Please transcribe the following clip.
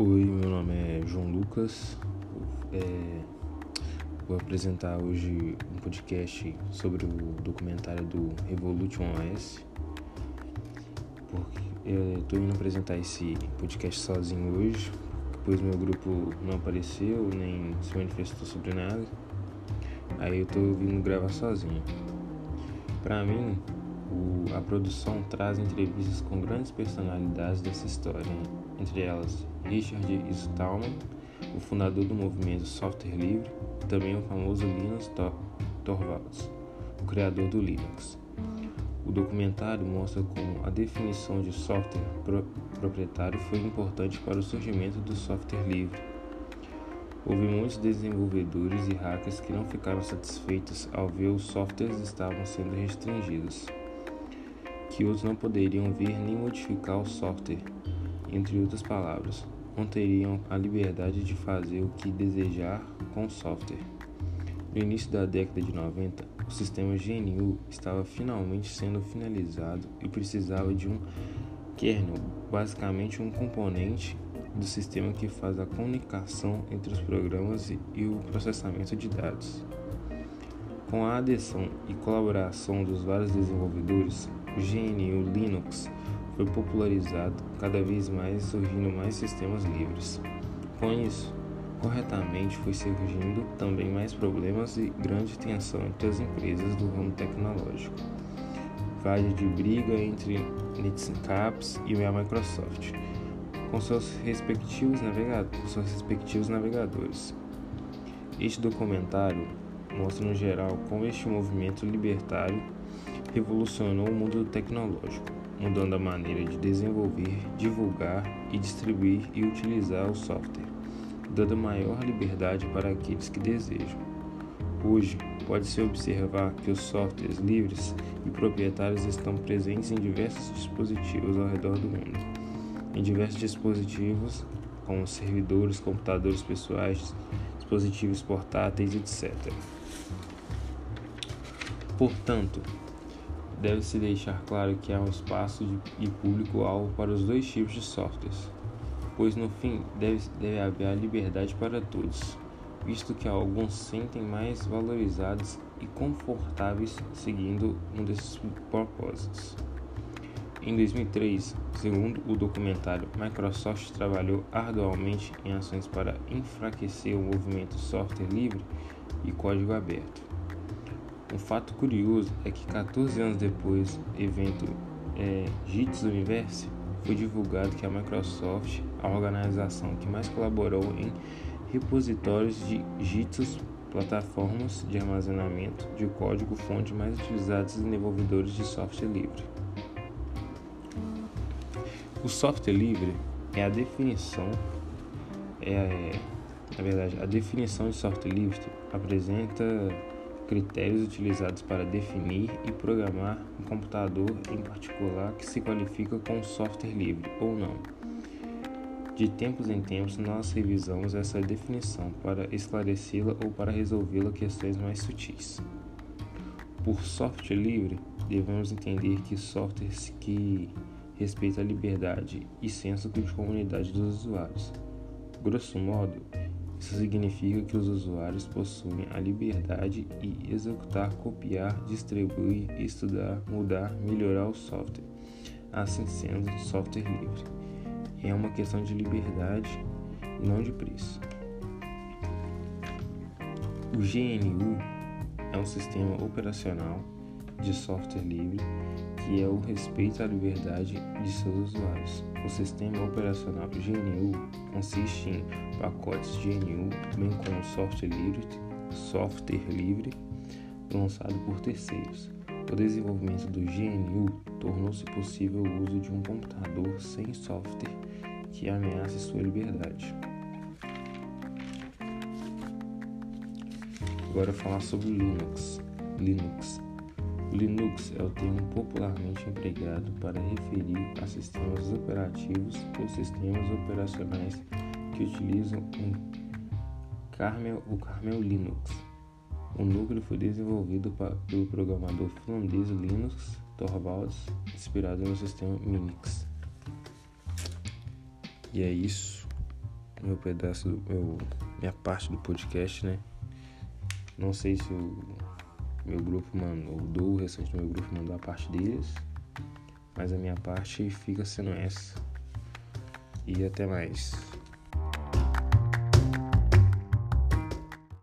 Oi, meu nome é João Lucas. É, vou apresentar hoje um podcast sobre o documentário do Revolution OS. Porque estou indo apresentar esse podcast sozinho hoje, pois meu grupo não apareceu nem se manifestou sobre nada. Aí eu estou vindo gravar sozinho. Para mim, o, a produção traz entrevistas com grandes personalidades dessa história, entre elas Richard Stallman, o fundador do movimento Software Livre, e também o famoso Linus Torvalds, o criador do Linux. O documentário mostra como a definição de software pro proprietário foi importante para o surgimento do software livre. Houve muitos desenvolvedores e hackers que não ficaram satisfeitos ao ver os softwares estavam sendo restringidos que outros não poderiam ver nem modificar o software, entre outras palavras, não teriam a liberdade de fazer o que desejar com o software. No início da década de 90, o sistema GNU estava finalmente sendo finalizado e precisava de um kernel, basicamente um componente do sistema que faz a comunicação entre os programas e o processamento de dados. Com a adesão e colaboração dos vários desenvolvedores, o GNU Linux foi popularizado cada vez mais, surgindo mais sistemas livres. Com isso, corretamente foi surgindo também mais problemas e grande tensão entre as empresas do ramo tecnológico. Vaga de briga entre Netscape e a Microsoft, com seus respectivos, seus respectivos navegadores. Este documentário mostra no geral como este movimento libertário revolucionou o mundo tecnológico, mudando a maneira de desenvolver, divulgar e distribuir e utilizar o software, dando maior liberdade para aqueles que desejam. Hoje, pode-se observar que os softwares livres e proprietários estão presentes em diversos dispositivos ao redor do mundo. Em diversos dispositivos, como servidores, computadores pessoais, dispositivos portáteis, etc. Portanto, deve-se deixar claro que há um espaço e público-alvo para os dois tipos de softwares, pois no fim deve, deve haver liberdade para todos, visto que alguns sentem mais valorizados e confortáveis seguindo um desses propósitos. Em 2003, segundo o documentário, Microsoft trabalhou arduamente em ações para enfraquecer o movimento software livre e código aberto. Um fato curioso é que 14 anos depois evento é, JITS Universe, foi divulgado que a Microsoft, a organização que mais colaborou em repositórios de JITs, plataformas de armazenamento de código-fonte mais utilizadas em desenvolvedores de software livre. O software livre é a definição, é, na verdade, a definição de software livre apresenta critérios utilizados para definir e programar um computador em particular que se qualifica com software livre ou não. De tempos em tempos, nós revisamos essa definição para esclarecê-la ou para resolvê-la questões mais sutis. Por software livre, devemos entender que softwares que respeitam a liberdade e senso de comunidade dos usuários. Grosso modo, isso significa que os usuários possuem a liberdade de executar, copiar, distribuir, estudar, mudar, melhorar o software, assim sendo software livre. É uma questão de liberdade e não de preço. O GNU é um sistema operacional de software livre que é o respeito à liberdade de seus usuários. O sistema operacional GNU consiste em pacotes GNU, bem como software livre, software livre lançado por terceiros. O desenvolvimento do GNU tornou-se possível o uso de um computador sem software que ameace sua liberdade. Agora falar sobre Linux. Linux Linux é o termo popularmente empregado para referir a sistemas operativos ou sistemas operacionais que utilizam um kernel, Linux. O núcleo foi desenvolvido pelo programador finlandês Linus Torvalds, inspirado no sistema Minix. E é isso. meu pedaço, meu, minha parte do podcast, né? Não sei se o meu grupo mandou, o do restante do meu grupo mandou a parte deles, mas a minha parte fica sendo essa. E até mais.